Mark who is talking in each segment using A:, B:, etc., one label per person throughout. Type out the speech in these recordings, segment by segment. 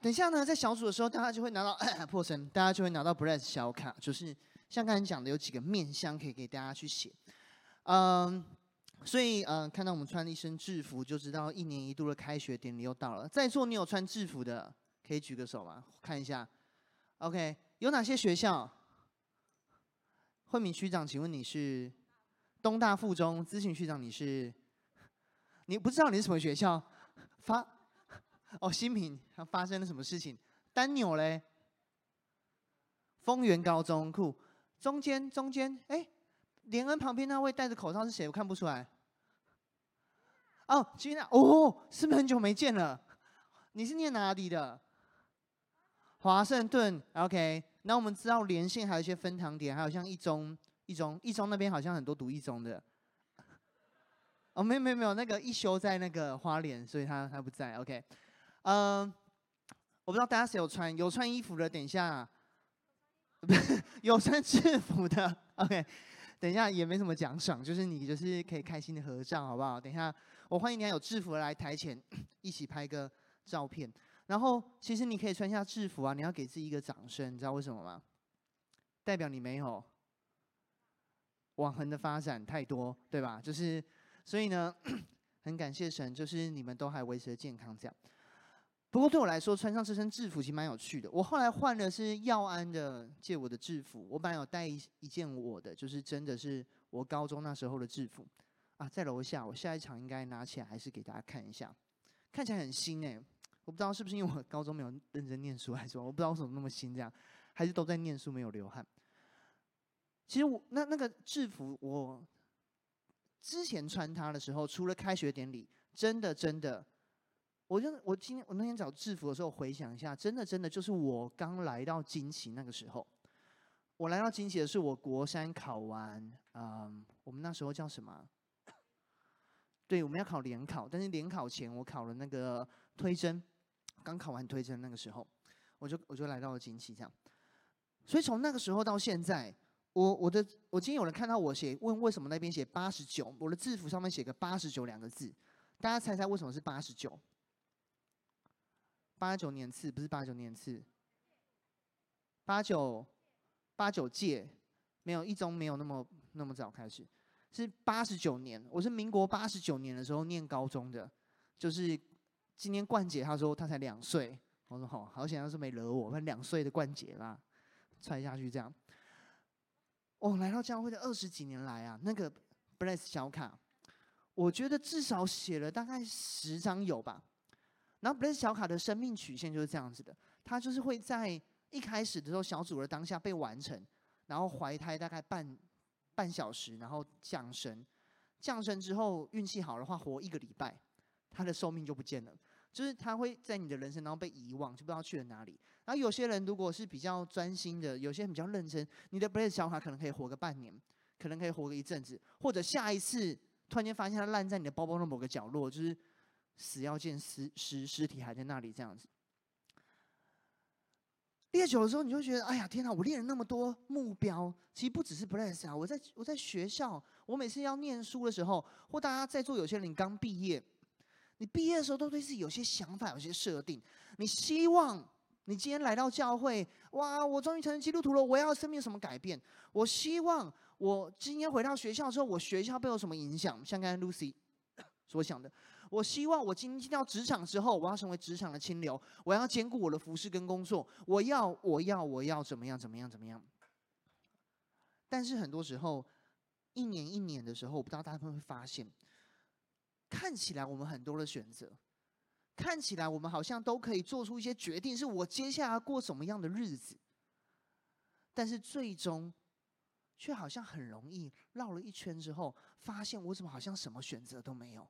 A: 等一下呢，在小组的时候，大家就会拿到 破声，大家就会拿到 Bless 小卡，就是像刚才讲的，有几个面向可以给大家去写。嗯，所以嗯，看到我们穿了一身制服，就知道一年一度的开学典礼又到了。在座你有穿制服的，可以举个手吗？看一下。OK，有哪些学校？慧敏区长，请问你是东大附中？咨询区长，你是？你不知道你是什么学校？发哦，新品发生了什么事情？丹纽嘞？丰原高中库，中间中间哎，连恩旁边那位戴着口罩是谁？我看不出来。哦，君娜哦，是不是很久没见了？你是念哪里的？华盛顿，OK。那我们知道连线还有一些分堂点，还有像一中、一中、一中那边好像很多读一中的。哦，没有没有没有，那个一休在那个花莲，所以他他不在。OK，嗯、我不知道大家谁有穿有穿衣服的，等一下，不 是有穿制服的。OK，等一下也没什么奖赏，就是你就是可以开心的合照，好不好？等一下我欢迎你还有制服来台前一起拍个照片。然后，其实你可以穿下制服啊，你要给自己一个掌声，你知道为什么吗？代表你没有往横的发展太多，对吧？就是，所以呢，很感谢神，就是你们都还维持了健康这样。不过对我来说，穿上这身制服其实蛮有趣的。我后来换的是耀安的借我的制服，我本来有带一一件我的，就是真的是我高中那时候的制服啊，在楼下。我下一场应该拿起来还是给大家看一下，看起来很新哎。我不知道是不是因为我高中没有认真念书，还是说我不知道为什么那么新这样，还是都在念书没有流汗。其实我那那个制服，我之前穿它的时候，除了开学典礼，真的真的，我就我今天我那天找制服的时候回想一下，真的真的就是我刚来到金旗那个时候，我来到金旗的是我国三考完，嗯，我们那时候叫什么？对，我们要考联考，但是联考前我考了那个推甄。刚考完推甄那个时候，我就我就来到了金旗这样，所以从那个时候到现在，我我的我今天有人看到我写问为什么那边写八十九，我的制服上面写个八十九两个字，大家猜猜为什么是八十九？八九年次不是八九年次，八九八九届没有一中没有那么那么早开始，是八十九年，我是民国八十九年的时候念高中的，就是。今天冠姐她说她才两岁，我说好，好险，要是没惹我，反正两岁的冠姐啦，踹下去这样。哦，来到教会的二十几年来啊，那个 Bless 小卡，我觉得至少写了大概十张有吧。然后 Bless 小卡的生命曲线就是这样子的，他就是会在一开始的时候小组的当下被完成，然后怀胎大概半半小时，然后降生，降生之后运气好的话活一个礼拜，他的寿命就不见了。就是他会在你的人生当中被遗忘，就不知道去了哪里。然后有些人如果是比较专心的，有些人比较认真，你的 Bless 小卡可能可以活个半年，可能可以活个一阵子，或者下一次突然间发现它烂在你的包包的某个角落，就是死要见尸尸尸体还在那里这样子。练久的时候，你就觉得，哎呀，天哪！我练了那么多目标，其实不只是 Bless 啊，我在我在学校，我每次要念书的时候，或大家在座有些人刚毕业。你毕业的时候都对自己有些想法，有些设定。你希望你今天来到教会，哇！我终于成为基督徒了，我要生命有什么改变？我希望我今天回到学校之后，我学校被有什么影响？像刚才 Lucy 所想的，我希望我今天进到职场之后，我要成为职场的清流，我要兼顾我的服饰跟工作，我要，我要，我要怎么样？怎么样？怎么样？但是很多时候，一年一年的时候，我不知道大家会不会发现。看起来我们很多的选择，看起来我们好像都可以做出一些决定，是我接下来过什么样的日子。但是最终，却好像很容易绕了一圈之后，发现我怎么好像什么选择都没有？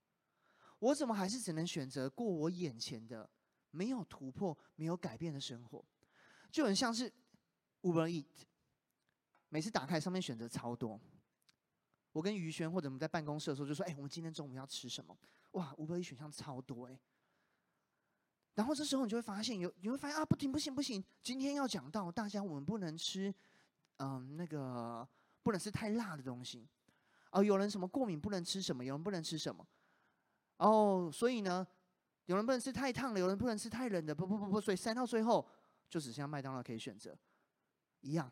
A: 我怎么还是只能选择过我眼前的没有突破、没有改变的生活？就很像是 Uber Eat，每次打开上面选择超多。我跟于轩或者我们在办公室的时候就说：“哎，我们今天中午要吃什么？哇，Uber Eat 选项超多哎。”然后这时候你就会发现，有你会发现啊，不行不行不行，今天要讲到大家我们不能吃，嗯，那个不能吃太辣的东西。哦，有人什么过敏不能吃什么，有人不能吃什么。哦，所以呢，有人不能吃太烫的，有人不能吃太冷的，不不不不，所以塞到最后就只剩下麦当劳可以选择。一样，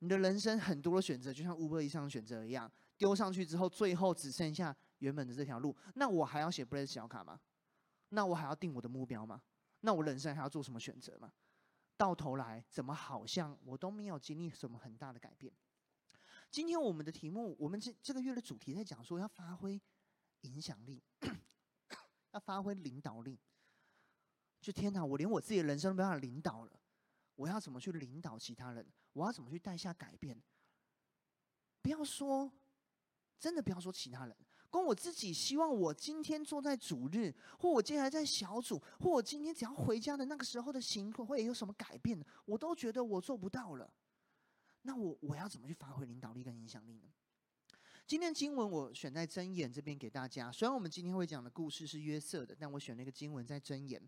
A: 你的人生很多的选择，就像 Uber 以上选择一样，丢上去之后，最后只剩下原本的这条路。那我还要写 Bless 小卡吗？那我还要定我的目标吗？那我人生还要做什么选择吗？到头来，怎么好像我都没有经历什么很大的改变？今天我们的题目，我们这这个月的主题在讲说要发挥影响力，要发挥领导力。就天哪，我连我自己的人生都没办法领导了，我要怎么去领导其他人？我要怎么去带下改变？不要说，真的不要说其他人。光我自己希望，我今天坐在主日，或我接下来在小组，或我今天只要回家的那个时候的行为会有什么改变，我都觉得我做不到了。那我我要怎么去发挥领导力跟影响力呢？今天经文我选在箴言这边给大家。虽然我们今天会讲的故事是约瑟的，但我选了一个经文在箴言。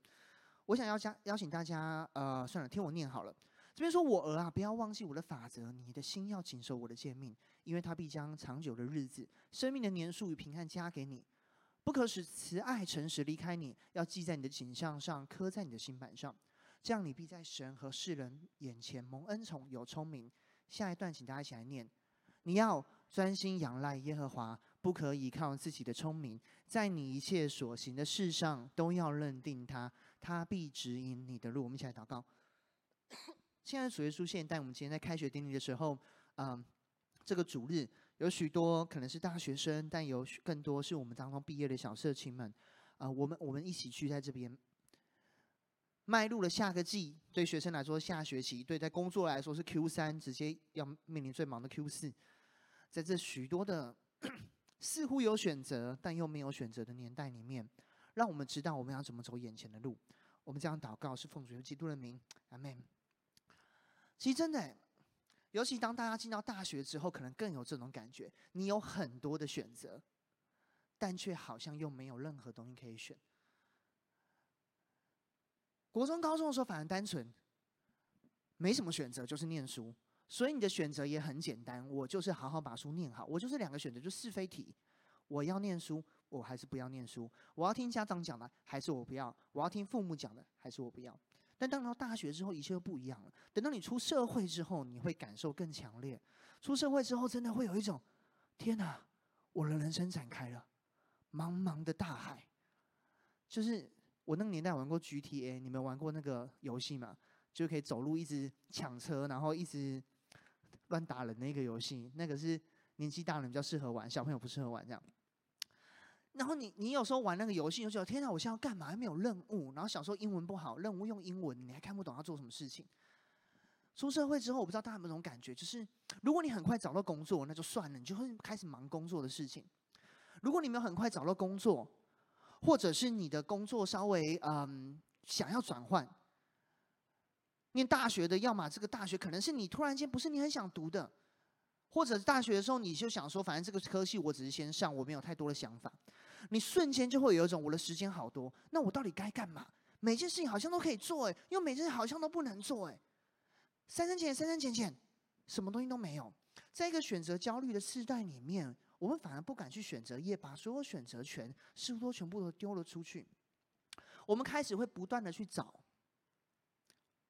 A: 我想要加邀请大家，呃，算了，听我念好了。这边说：“我儿啊，不要忘记我的法则，你的心要谨守我的诫命，因为他必将长久的日子、生命的年数与平安加给你。不可使慈爱、诚实离开你，要记在你的颈项上，刻在你的心板上。这样，你必在神和世人眼前蒙恩宠，有聪明。”下一段，请大家一起来念：“你要专心仰赖耶和华，不可以靠自己的聪明，在你一切所行的事上都要认定他，他必指引你的路。”我们一起来祷告。现在主耶稣现在我们今天在开学典礼的时候，嗯，这个主日有许多可能是大学生，但有更多是我们当中毕业的小社青们，啊，我们我们一起聚在这边，迈入了下个季，对学生来说下学期，对在工作来说是 Q 三，直接要面临最忙的 Q 四，在这许多的似乎有选择但又没有选择的年代里面，让我们知道我们要怎么走眼前的路。我们这样祷告是奉主基督的名，阿门。其实真的，尤其当大家进到大学之后，可能更有这种感觉。你有很多的选择，但却好像又没有任何东西可以选。国中、高中的时候反而单纯，没什么选择，就是念书。所以你的选择也很简单，我就是好好把书念好。我就是两个选择，就是非题。我要念书，我还是不要念书？我要听家长讲的，还是我不要？我要听父母讲的，还是我不要？但当到大学之后，一切都不一样了。等到你出社会之后，你会感受更强烈。出社会之后，真的会有一种，天哪，我的人生展开了，茫茫的大海。就是我那个年代玩过 GTA，你们玩过那个游戏吗？就可以走路一直抢车，然后一直乱打人的一个游戏。那个是年纪大人比较适合玩，小朋友不适合玩这样。然后你你有时候玩那个游戏，就觉得天哪，我现在要干嘛？还没有任务。然后小时候英文不好，任务用英文，你还看不懂要做什么事情。出社会之后，我不知道大家有没有这种感觉，就是如果你很快找到工作，那就算了，你就会开始忙工作的事情。如果你没有很快找到工作，或者是你的工作稍微嗯想要转换，念大学的，要么这个大学可能是你突然间不是你很想读的。或者大学的时候，你就想说，反正这个科系我只是先上，我没有太多的想法。你瞬间就会有一种我的时间好多，那我到底该干嘛？每件事情好像都可以做，哎，又每件事好像都不能做，哎，三三减三三减减，什么东西都没有。在一个选择焦虑的时代里面，我们反而不敢去选择，也把所有选择权似乎都全部都丢了出去。我们开始会不断的去找。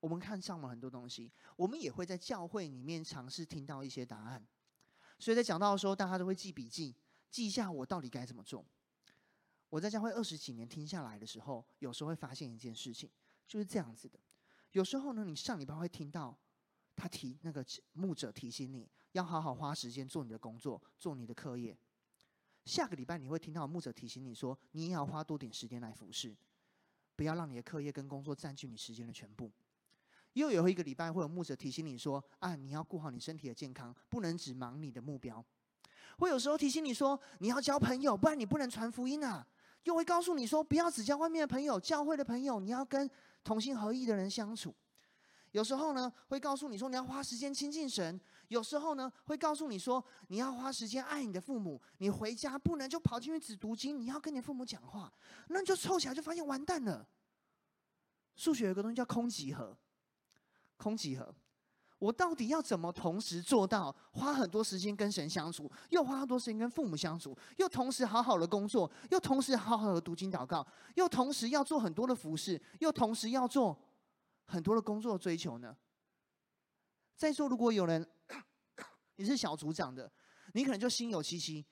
A: 我们看上了很多东西，我们也会在教会里面尝试听到一些答案。所以在讲到的时候，大家都会记笔记，记一下我到底该怎么做。我在教会二十几年听下来的时候，有时候会发现一件事情，就是这样子的。有时候呢，你上礼拜会听到他提那个牧者提醒你要好好花时间做你的工作，做你的课业。下个礼拜你会听到牧者提醒你说，你也要花多点时间来服侍，不要让你的课业跟工作占据你时间的全部。又有一个礼拜会有牧者提醒你说：“啊，你要顾好你身体的健康，不能只忙你的目标。”会有时候提醒你说：“你要交朋友，不然你不能传福音啊。”又会告诉你说：“不要只交外面的朋友，教会的朋友，你要跟同心合意的人相处。”有时候呢，会告诉你说：“你要花时间亲近神。”有时候呢，会告诉你说：“你要花时间爱你的父母。”你回家不能就跑进去只读经，你要跟你父母讲话。那你就凑起来就发现完蛋了。数学有个东西叫空集合。空集合，我到底要怎么同时做到花很多时间跟神相处，又花很多时间跟父母相处，又同时好好的工作，又同时好好的读经祷告，又同时要做很多的服事，又同时要做很多的工作追求呢？再说，如果有人 你是小组长的，你可能就心有戚戚。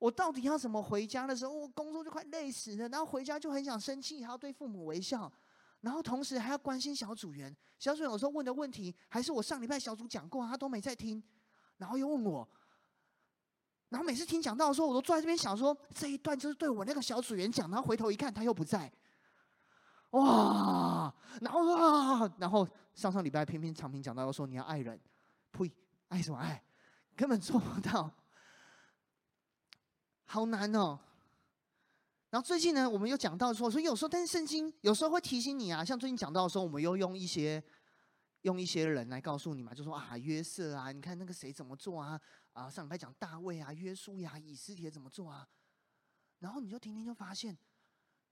A: 我到底要怎么回家的时候，我工作就快累死了，然后回家就很想生气，还要对父母微笑。然后同时还要关心小组员，小组员有时候问的问题，还是我上礼拜小组讲过，他都没在听，然后又问我，然后每次听讲到的时候，我都坐在这边想说，这一段就是对我那个小组员讲，然后回头一看他又不在，哇，然后啊，然后上上礼拜偏偏长平讲到说你要爱人，呸，爱什么爱，根本做不到，好难哦。然后最近呢，我们又讲到说，所以有时候，但是圣经有时候会提醒你啊，像最近讲到的时候，我们又用一些用一些人来告诉你嘛，就说啊，约瑟啊，你看那个谁怎么做啊？啊，上礼拜讲大卫啊，约书亚、以斯帖怎么做啊？然后你就听听就发现，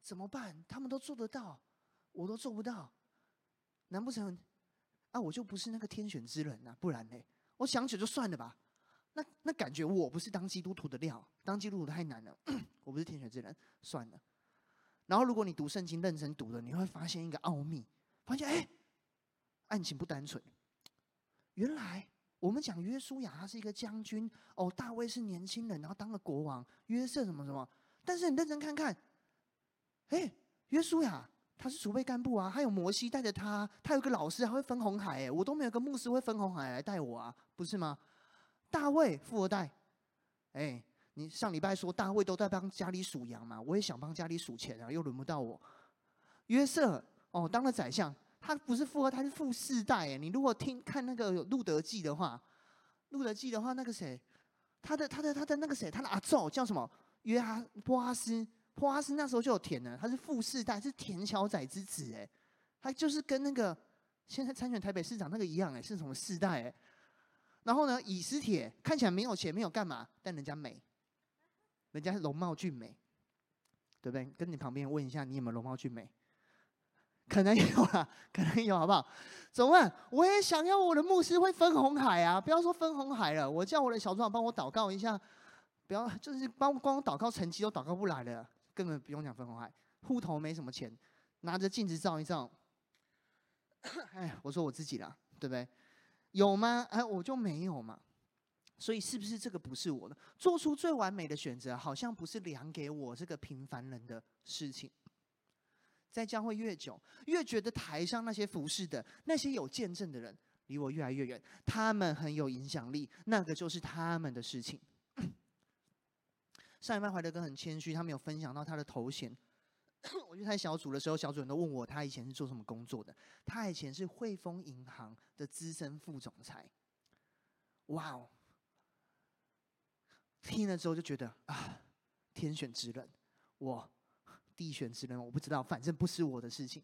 A: 怎么办？他们都做得到，我都做不到，难不成啊，我就不是那个天选之人、啊？不然呢？我想起就算了吧。那那感觉我不是当基督徒的料，当基督徒太难了，我不是天选之人，算了。然后如果你读圣经认真读了，你会发现一个奥秘，发现哎，案情不单纯。原来我们讲约书亚他是一个将军，哦，大卫是年轻人，然后当了国王，约瑟什么什么。但是你认真看看，哎，约书亚他是储备干部啊，还有摩西带着他，他有个老师还会分红海，哎，我都没有个牧师会分红海来带我啊，不是吗？大卫富二代，哎，你上礼拜说大卫都在帮家里数羊嘛，我也想帮家里数钱啊，又轮不到我。约瑟哦，当了宰相，他不是富二代，他是富四代哎。你如果听看那个路得记的话，路得记的话，那个谁，他的他的他的那个谁，他的阿祖叫什么？约哈波阿斯，波阿斯那时候就有田了，他是富四代，是田小仔之子哎，他就是跟那个现在参选台北市长那个一样哎，是什么四代哎？然后呢，以斯帖看起来没有钱，没有干嘛，但人家美，人家容貌俊美，对不对？跟你旁边问一下，你有没有容貌俊美？可能有啊，可能有，好不好？怎么办？我也想要我的牧师会分红海啊！不要说分红海了，我叫我的小组长帮我祷告一下，不要就是帮光我祷告成绩都祷告不来了，根本不用讲分红海，户头没什么钱，拿着镜子照一照。哎，我说我自己啦，对不对？有吗？哎，我就没有嘛。所以是不是这个不是我的？做出最完美的选择，好像不是量给我这个平凡人的事情。在教会越久，越觉得台上那些服侍的、那些有见证的人，离我越来越远。他们很有影响力，那个就是他们的事情。上一班怀德哥很谦虚，他没有分享到他的头衔。我去开小组的时候，小组人都问我他以前是做什么工作的。他以前是汇丰银行的资深副总裁。哇哦！听了之后就觉得啊，天选之人，我地选之人，我不知道，反正不是我的事情。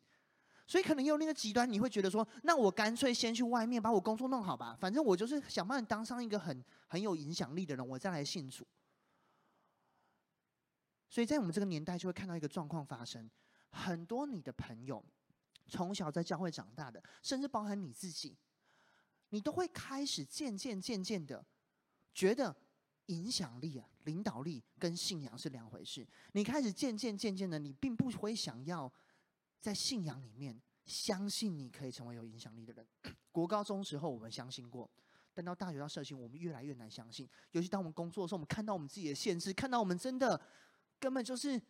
A: 所以可能有那个极端，你会觉得说，那我干脆先去外面把我工作弄好吧，反正我就是想办法当上一个很很有影响力的人，我再来信主。所以在我们这个年代，就会看到一个状况发生：很多你的朋友从小在教会长大的，甚至包含你自己，你都会开始渐渐渐渐的觉得影响力啊、领导力跟信仰是两回事。你开始渐渐渐渐的，你并不会想要在信仰里面相信你可以成为有影响力的人。国高中时候我们相信过，但到大学到社青，我们越来越难相信。尤其当我们工作的时候，我们看到我们自己的限制，看到我们真的。根本就是，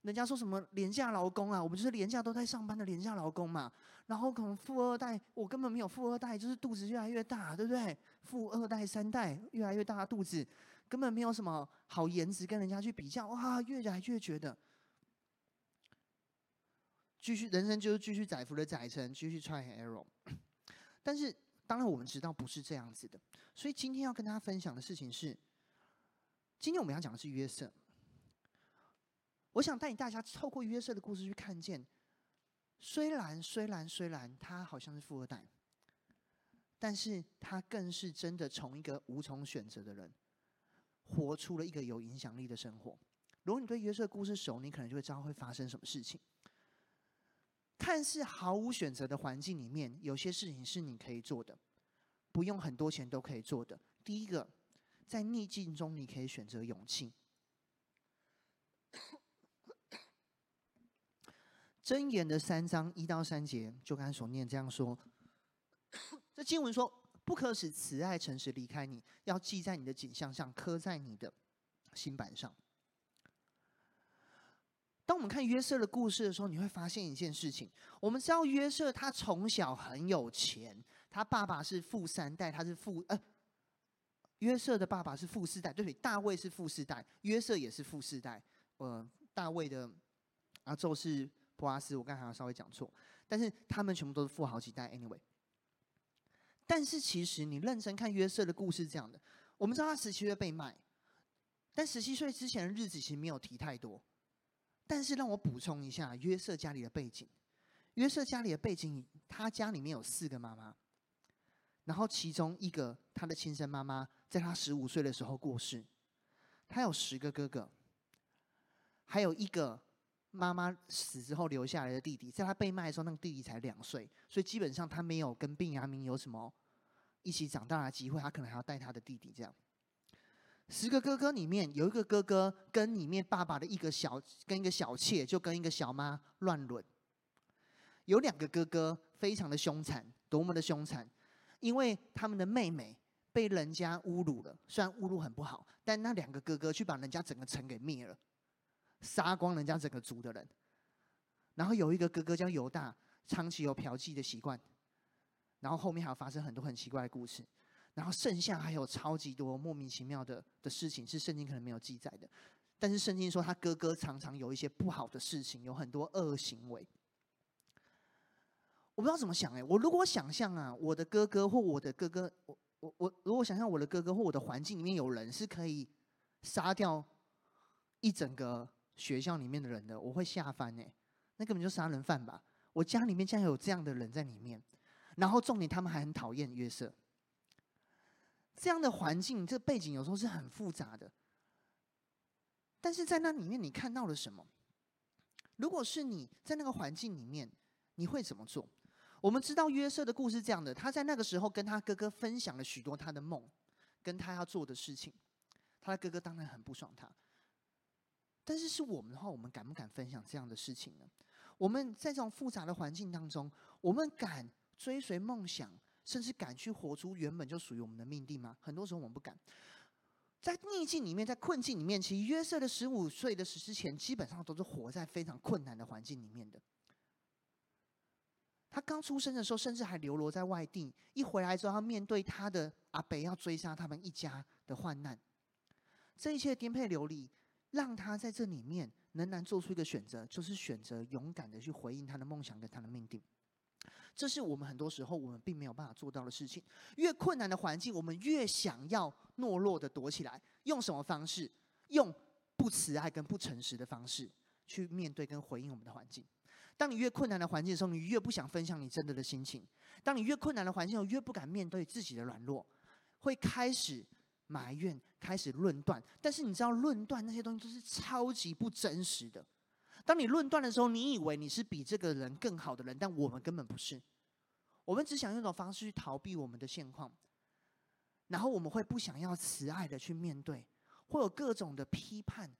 A: 人家说什么廉价劳工啊，我们就是廉价都在上班的廉价劳工嘛。然后可能富二代，我根本没有富二代，就是肚子越来越大，对不对？富二代三代越来越大肚子，根本没有什么好颜值跟人家去比较，哇，越来越觉得，继续人生就是继续载浮的载沉，继续 try error。但是当然我们知道不是这样子的，所以今天要跟大家分享的事情是，今天我们要讲的是约瑟。我想带领大家透过约瑟的故事去看见，虽然虽然虽然他好像是富二代，但是他更是真的从一个无从选择的人，活出了一个有影响力的生活。如果你对约瑟的故事熟，你可能就会知道会发生什么事情。看似毫无选择的环境里面，有些事情是你可以做的，不用很多钱都可以做的。第一个，在逆境中你可以选择勇气。箴言的三章一到三节，就刚才所念这样说。这经文说：“不可使慈爱诚实离开你，要记在你的颈项上，刻在你的心板上。”当我们看约瑟的故事的时候，你会发现一件事情。我们知道约瑟他从小很有钱，他爸爸是富三代，他是富呃，约瑟的爸爸是富四代，对不对？大卫是富四代，约瑟也是富四代。呃，大卫的阿宙是波阿斯，我刚才好像稍微讲错，但是他们全部都是富好几代。Anyway，但是其实你认真看约瑟的故事，这样的，我们知道他十七岁被卖，但十七岁之前的日子其实没有提太多。但是让我补充一下约瑟家里的背景。约瑟家里的背景，他家里面有四个妈妈，然后其中一个他的亲生妈妈在他十五岁的时候过世，他有十个哥哥，还有一个妈妈死之后留下来的弟弟，在他被卖的时候，那个弟弟才两岁，所以基本上他没有跟病牙明有什么一起长大的机会，他可能还要带他的弟弟这样。十个哥哥里面有一个哥哥跟里面爸爸的一个小跟一个小妾，就跟一个小妈乱伦。有两个哥哥非常的凶残，多么的凶残！因为他们的妹妹被人家侮辱了，虽然侮辱很不好，但那两个哥哥去把人家整个城给灭了，杀光人家整个族的人。然后有一个哥哥叫犹大，长期有嫖妓的习惯。然后后面还有发生很多很奇怪的故事。然后剩下还有超级多莫名其妙的的事情，是圣经可能没有记载的。但是圣经说他哥哥常常有一些不好的事情，有很多恶行为。我不知道怎么想哎，我如果想象啊，我的哥哥或我的哥哥，我我我如果想象我的哥哥或我的环境里面有人是可以杀掉一整个学校里面的人的，我会吓翻哎，那根本就杀人犯吧？我家里面竟然有这样的人在里面，然后重点他们还很讨厌约瑟。这样的环境，这背景有时候是很复杂的。但是在那里面，你看到了什么？如果是你在那个环境里面，你会怎么做？我们知道约瑟的故事这样的，他在那个时候跟他哥哥分享了许多他的梦，跟他要做的事情。他的哥哥当然很不爽他。但是是我们的话，我们敢不敢分享这样的事情呢？我们在这种复杂的环境当中，我们敢追随梦想？甚至敢去活出原本就属于我们的命定吗？很多时候我们不敢。在逆境里面，在困境里面，其实约瑟的十五岁的时之前，基本上都是活在非常困难的环境里面的。他刚出生的时候，甚至还流落在外地。一回来之后，他面对他的阿伯要追杀他们一家的患难，这一切颠沛流离，让他在这里面仍然做出一个选择，就是选择勇敢的去回应他的梦想跟他的命定。这是我们很多时候我们并没有办法做到的事情。越困难的环境，我们越想要懦弱的躲起来。用什么方式？用不慈爱跟不诚实的方式去面对跟回应我们的环境。当你越困难的环境的时候，你越不想分享你真的的心情。当你越困难的环境，越不敢面对自己的软弱，会开始埋怨，开始论断。但是你知道，论断那些东西都是超级不真实的。当你论断的时候，你以为你是比这个人更好的人，但我们根本不是。我们只想用一种方式去逃避我们的现况，然后我们会不想要慈爱的去面对，会有各种的批判、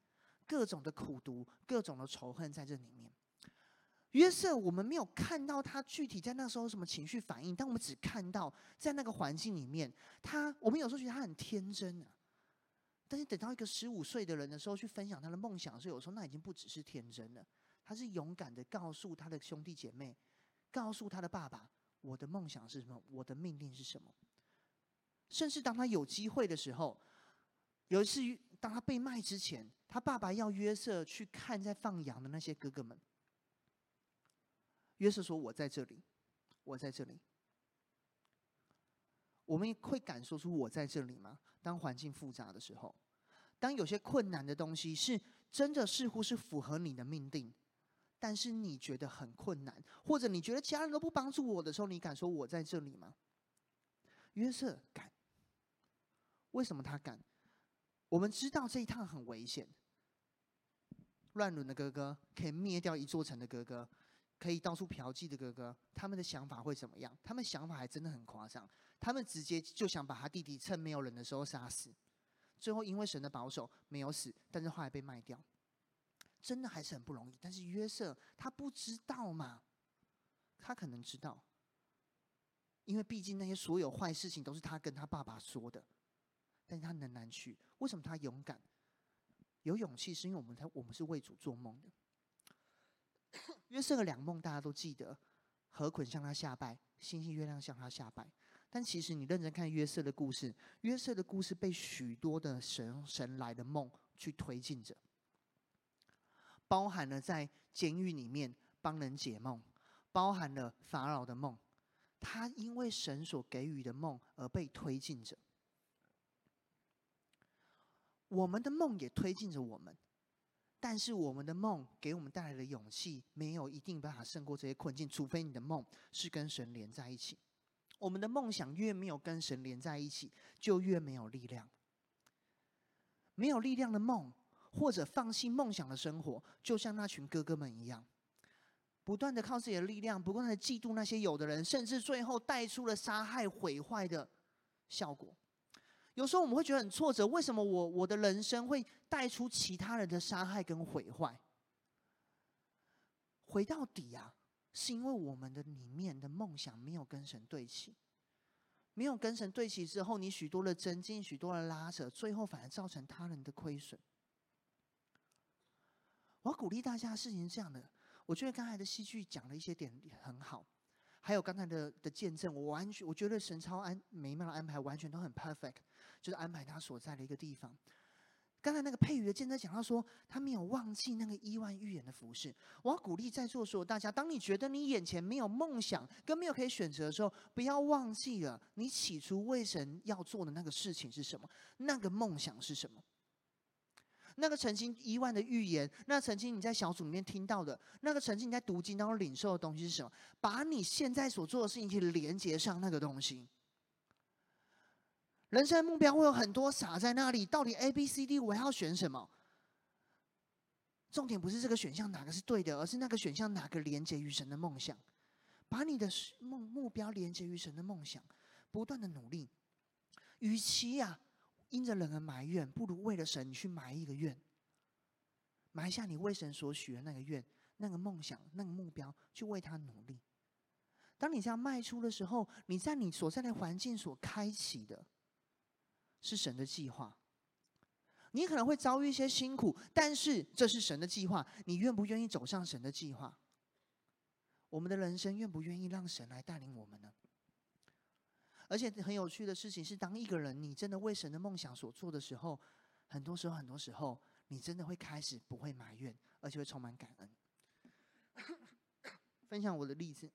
A: 各种的苦读、各种的仇恨在这里面。约瑟，我们没有看到他具体在那时候什么情绪反应，但我们只看到在那个环境里面，他我们有时候觉得他很天真啊。但是等到一个十五岁的人的时候，去分享他的梦想的时候，有时候那已经不只是天真了。他是勇敢的告诉他的兄弟姐妹，告诉他的爸爸：“我的梦想是什么？我的命令是什么？”甚至当他有机会的时候，有一次当他被卖之前，他爸爸要约瑟去看在放羊的那些哥哥们。约瑟说：“我在这里，我在这里。”我们会敢说出“我在这里”吗？当环境复杂的时候，当有些困难的东西是真的似乎是符合你的命定，但是你觉得很困难，或者你觉得家人都不帮助我的时候，你敢说“我在这里”吗？约瑟敢。为什么他敢？我们知道这一趟很危险。乱伦的哥哥可以灭掉一座城的哥哥，可以到处嫖妓的哥哥，他们的想法会怎么样？他们想法还真的很夸张，他们直接就想把他弟弟趁没有人的时候杀死，最后因为神的保守没有死，但是后来被卖掉，真的还是很不容易。但是约瑟他不知道嘛，他可能知道，因为毕竟那些所有坏事情都是他跟他爸爸说的，但是他仍然去，为什么他勇敢？有勇气是因为我们他我们是为主做梦的。约瑟的两梦大家都记得，河捆向他下拜，星星月亮向他下拜。但其实你认真看约瑟的故事，约瑟的故事被许多的神神来的梦去推进着，包含了在监狱里面帮人解梦，包含了法老的梦，他因为神所给予的梦而被推进着。我们的梦也推进着我们。但是我们的梦给我们带来的勇气，没有一定办法胜过这些困境，除非你的梦是跟神连在一起。我们的梦想越没有跟神连在一起，就越没有力量。没有力量的梦，或者放弃梦想的生活，就像那群哥哥们一样，不断的靠自己的力量，不断的嫉妒那些有的人，甚至最后带出了杀害毁坏的效果。有时候我们会觉得很挫折，为什么我我的人生会带出其他人的杀害跟毁坏？回到底啊，是因为我们的里面的梦想没有跟神对齐，没有跟神对齐之后，你许多的增进，许多的拉扯，最后反而造成他人的亏损。我鼓励大家的事情是这样的，我觉得刚才的戏剧讲了一些点很好。还有刚才的的见证，我完全我觉得神超安美妙的安排，完全都很 perfect，就是安排他所在的一个地方。刚才那个配语的见证讲到说，他没有忘记那个亿万预言的服饰。我要鼓励在座所有大家，当你觉得你眼前没有梦想跟没有可以选择的时候，不要忘记了你起初为神要做的那个事情是什么，那个梦想是什么。那个曾经亿万的预言，那曾经你在小组里面听到的，那个曾经你在读经当中领受的东西是什么？把你现在所做的事情去连接上那个东西。人生目标会有很多撒在那里，到底 A、B、C、D 我要选什么？重点不是这个选项哪个是对的，而是那个选项哪个连接于神的梦想。把你的梦目标连接于神的梦想，不断的努力。与其呀、啊。因着人而埋怨，不如为了神，你去埋一个愿，埋下你为神所许的那个愿、那个梦想、那个目标，去为他努力。当你这样迈出的时候，你在你所在的环境所开启的，是神的计划。你可能会遭遇一些辛苦，但是这是神的计划。你愿不愿意走上神的计划？我们的人生愿不愿意让神来带领我们呢？而且很有趣的事情是，当一个人你真的为神的梦想所做的时候，很多时候，很多时候，你真的会开始不会埋怨，而且会充满感恩。分享我的例子，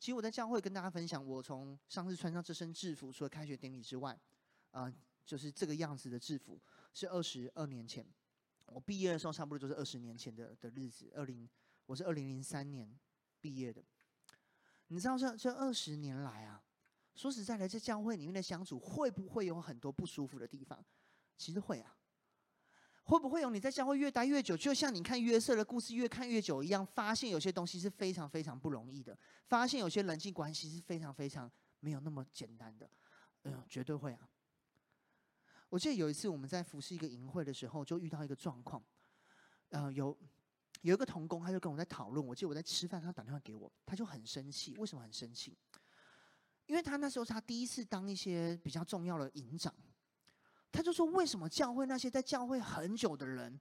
A: 其实我在教会跟大家分享，我从上次穿上这身制服，除了开学典礼之外，啊、就是这个样子的制服，是二十二年前我毕业的时候，差不多就是二十年前的的日子。二零，我是二零零三年毕业的。你知道这这二十年来啊。说实在的，在教会里面的相处，会不会有很多不舒服的地方？其实会啊。会不会有你在教会越待越久，就像你看约瑟的故事越看越久一样，发现有些东西是非常非常不容易的，发现有些人际关系是非常非常没有那么简单的。嗯、绝对会啊。我记得有一次我们在服侍一个营会的时候，就遇到一个状况。呃，有有一个同工，他就跟我在讨论。我记得我在吃饭，他打电话给我，他就很生气。为什么很生气？因为他那时候他第一次当一些比较重要的营长，他就说：为什么教会那些在教会很久的人，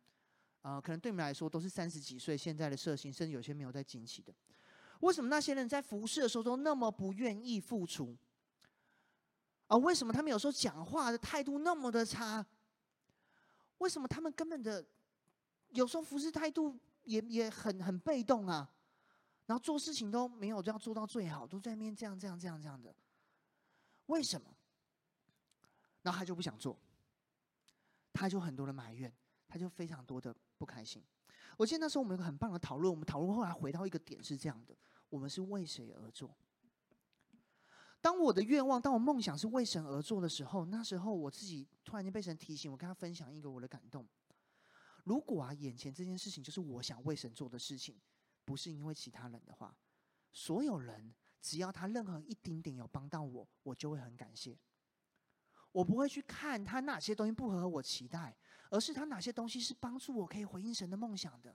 A: 啊、呃，可能对你们来说都是三十几岁现在的社青，甚至有些没有在经期的，为什么那些人在服侍的时候都那么不愿意付出？啊，为什么他们有时候讲话的态度那么的差？为什么他们根本的有时候服侍态度也也很很被动啊？然后做事情都没有这样做到最好，都在那边这样这样这样这样的，为什么？然后他就不想做，他就很多的埋怨，他就非常多的不开心。我记得那时候我们有个很棒的讨论，我们讨论后来回到一个点是这样的：我们是为谁而做？当我的愿望，当我梦想是为神而做的时候，那时候我自己突然间被神提醒，我跟他分享一个我的感动。如果啊，眼前这件事情就是我想为神做的事情。不是因为其他人的话，所有人只要他任何一丁点有帮到我，我就会很感谢。我不会去看他哪些东西不合我期待，而是他哪些东西是帮助我可以回应神的梦想的，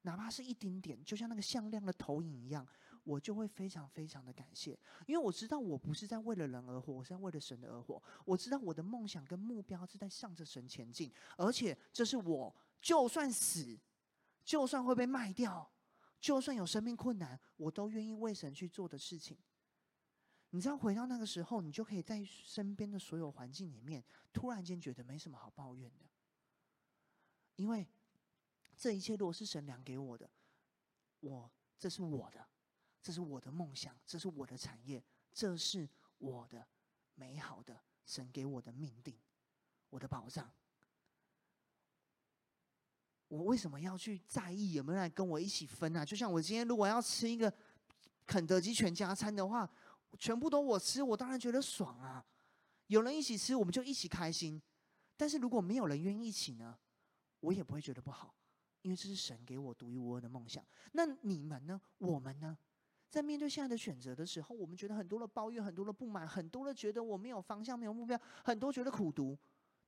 A: 哪怕是一丁点，就像那个向量的投影一样，我就会非常非常的感谢，因为我知道我不是在为了人而活，我是在为了神而活。我知道我的梦想跟目标是在向着神前进，而且这是我就算死，就算会被卖掉，就算有生命困难，我都愿意为神去做的事情。你知道，回到那个时候，你就可以在身边的所有环境里面，突然间觉得没什么好抱怨的，因为这一切如果是神量给我的，我这是我的，这是我的梦想，这是我的产业，这是我的美好的神给我的命定，我的保障。我为什么要去在意有没有人来跟我一起分啊？就像我今天如果要吃一个肯德基全家餐的话。全部都我吃，我当然觉得爽啊！有人一起吃，我们就一起开心。但是如果没有人愿意一起呢，我也不会觉得不好，因为这是神给我独一无二的梦想。那你们呢？我们呢？在面对现在的选择的时候，我们觉得很多的抱怨，很多的不满，很多的觉得我没有方向，没有目标，很多觉得苦读。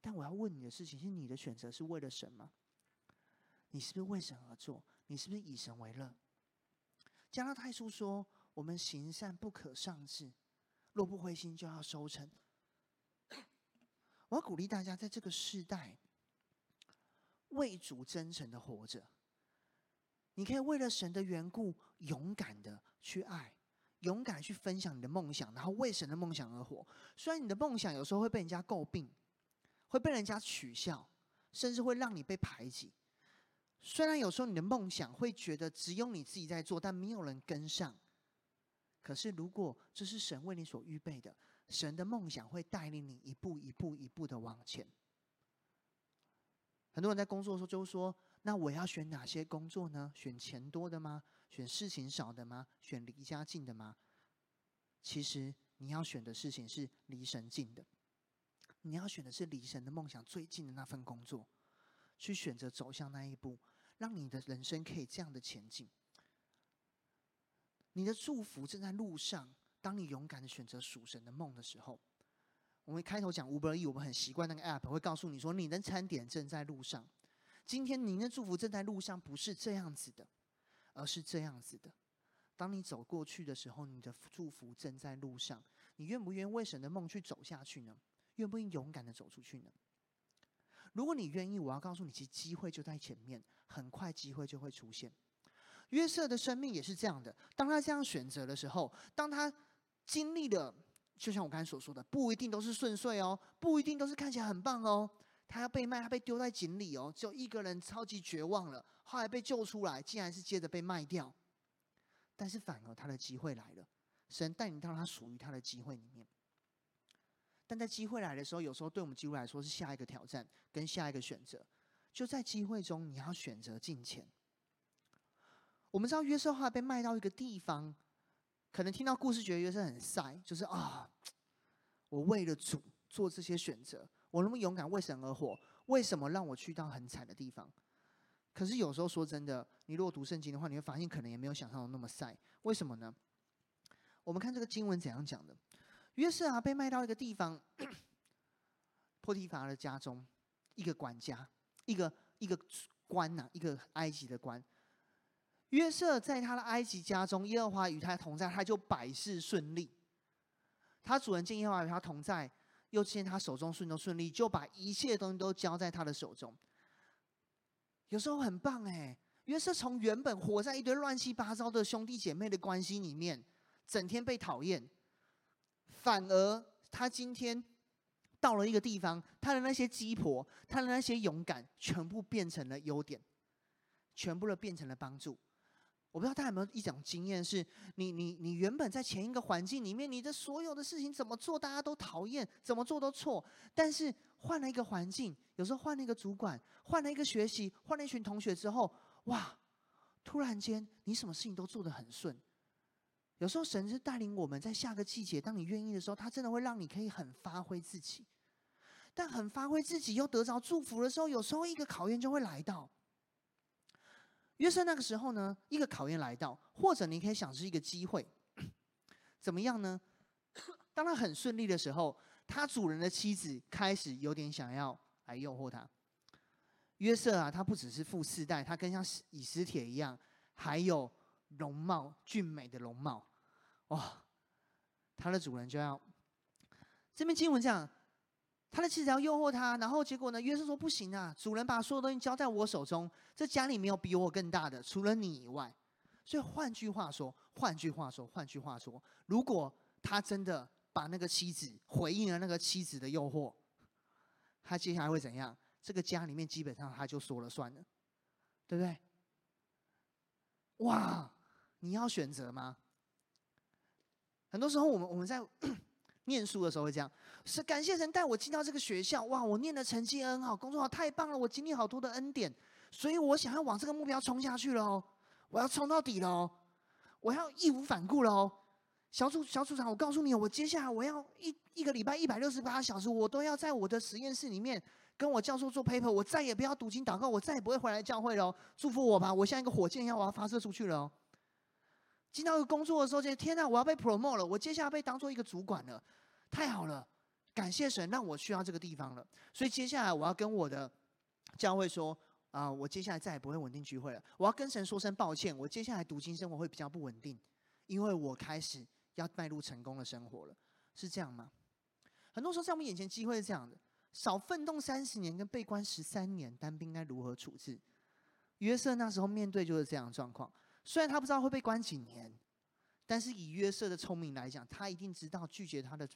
A: 但我要问你的事情是：你的选择是为了什么？你是不是为神而做？你是不是以神为乐？加拉太书说。我们行善不可丧志，若不灰心，就要收成。我要鼓励大家，在这个世代为主真诚的活着。你可以为了神的缘故，勇敢的去爱，勇敢去分享你的梦想，然后为神的梦想而活。虽然你的梦想有时候会被人家诟病，会被人家取笑，甚至会让你被排挤。虽然有时候你的梦想会觉得只有你自己在做，但没有人跟上。可是，如果这是神为你所预备的，神的梦想会带领你一步一步一步的往前。很多人在工作的时候就说：“那我要选哪些工作呢？选钱多的吗？选事情少的吗？选离家近的吗？”其实你要选的事情是离神近的，你要选的是离神的梦想最近的那份工作，去选择走向那一步，让你的人生可以这样的前进。你的祝福正在路上。当你勇敢的选择属神的梦的时候，我们开头讲 Uber E，我们很习惯那个 App 会告诉你说，你的餐点正在路上。今天您的祝福正在路上，不是这样子的，而是这样子的。当你走过去的时候，你的祝福正在路上。你愿不愿意为神的梦去走下去呢？愿不愿意勇敢的走出去呢？如果你愿意，我要告诉你，其实机会就在前面，很快机会就会出现。约瑟的生命也是这样的。当他这样选择的时候，当他经历了，就像我刚才所说的，不一定都是顺遂哦，不一定都是看起来很棒哦。他要被卖，他被丢在井里哦，只有一个人超级绝望了，后来被救出来，竟然是接着被卖掉。但是反而他的机会来了，神带领到他属于他的机会里面。但在机会来的时候，有时候对我们基督来说是下一个挑战跟下一个选择。就在机会中，你要选择进前。我们知道约瑟后来被卖到一个地方，可能听到故事觉得约瑟很塞，就是啊，我为了主做这些选择，我那么勇敢为神而活，为什么让我去到很惨的地方？可是有时候说真的，你如果读圣经的话，你会发现可能也没有想象的那么晒。为什么呢？我们看这个经文怎样讲的？约瑟啊，被卖到一个地方，波提乏的家中，一个管家，一个一个官呐、一个埃及的官。约瑟在他的埃及家中，耶和华与他同在，他就百事顺利。他主人见耶和华与他同在，又见他手中顺都顺利，就把一切东西都交在他的手中。有时候很棒哎，约瑟从原本活在一堆乱七八糟的兄弟姐妹的关系里面，整天被讨厌，反而他今天到了一个地方，他的那些鸡婆，他的那些勇敢，全部变成了优点，全部都变成了帮助。我不知道大家有没有一种经验，是你你你原本在前一个环境里面，你的所有的事情怎么做大家都讨厌，怎么做都错。但是换了一个环境，有时候换了一个主管，换了一个学习，换了一群同学之后，哇！突然间你什么事情都做得很顺。有时候神是带领我们在下个季节，当你愿意的时候，他真的会让你可以很发挥自己。但很发挥自己又得着祝福的时候，有时候一个考验就会来到。约瑟那个时候呢，一个考验来到，或者你可以想是一个机会，怎么样呢？当他很顺利的时候，他主人的妻子开始有点想要来诱惑他。约瑟啊，他不只是富四代，他更像以斯帖一样，还有容貌俊美的容貌。哇，他的主人就要这边经文讲，他的妻子要诱惑他，然后结果呢，约瑟说不行啊，主人把所有东西交在我手中，这家里没有比我更大的，除了你以外。所以换句话说，换句话说，换句话说，如果他真的把那个妻子回应了那个妻子的诱惑，他接下来会怎样？这个家里面基本上他就说了算了，对不对？哇，你要选择吗？很多时候我们我们在念书的时候会这样，是感谢神带我进到这个学校，哇，我念的成绩很好，工作好，太棒了，我经历好多的恩典，所以我想要往这个目标冲下去了，我要冲到底了，我要义无反顾了。小组小组长，我告诉你，我接下来我要一一个礼拜一百六十八小时，我都要在我的实验室里面。跟我教授做 paper，我再也不要读经祷告，我再也不会回来教会了。祝福我吧，我像一个火箭一样，我要发射出去了哦。进到工作的时候，就天哪，我要被 promote 了，我接下来被当做一个主管了，太好了，感谢神让我去到这个地方了。所以接下来我要跟我的教会说啊，我接下来再也不会稳定聚会了。我要跟神说声抱歉，我接下来读经生活会比较不稳定，因为我开始要迈入成功的生活了，是这样吗？很多时候在我们眼前机会是这样的。少奋斗三十年跟被关十三年，单兵该如何处置？约瑟那时候面对就是这样的状况。虽然他不知道会被关几年，但是以约瑟的聪明来讲，他一定知道拒绝他的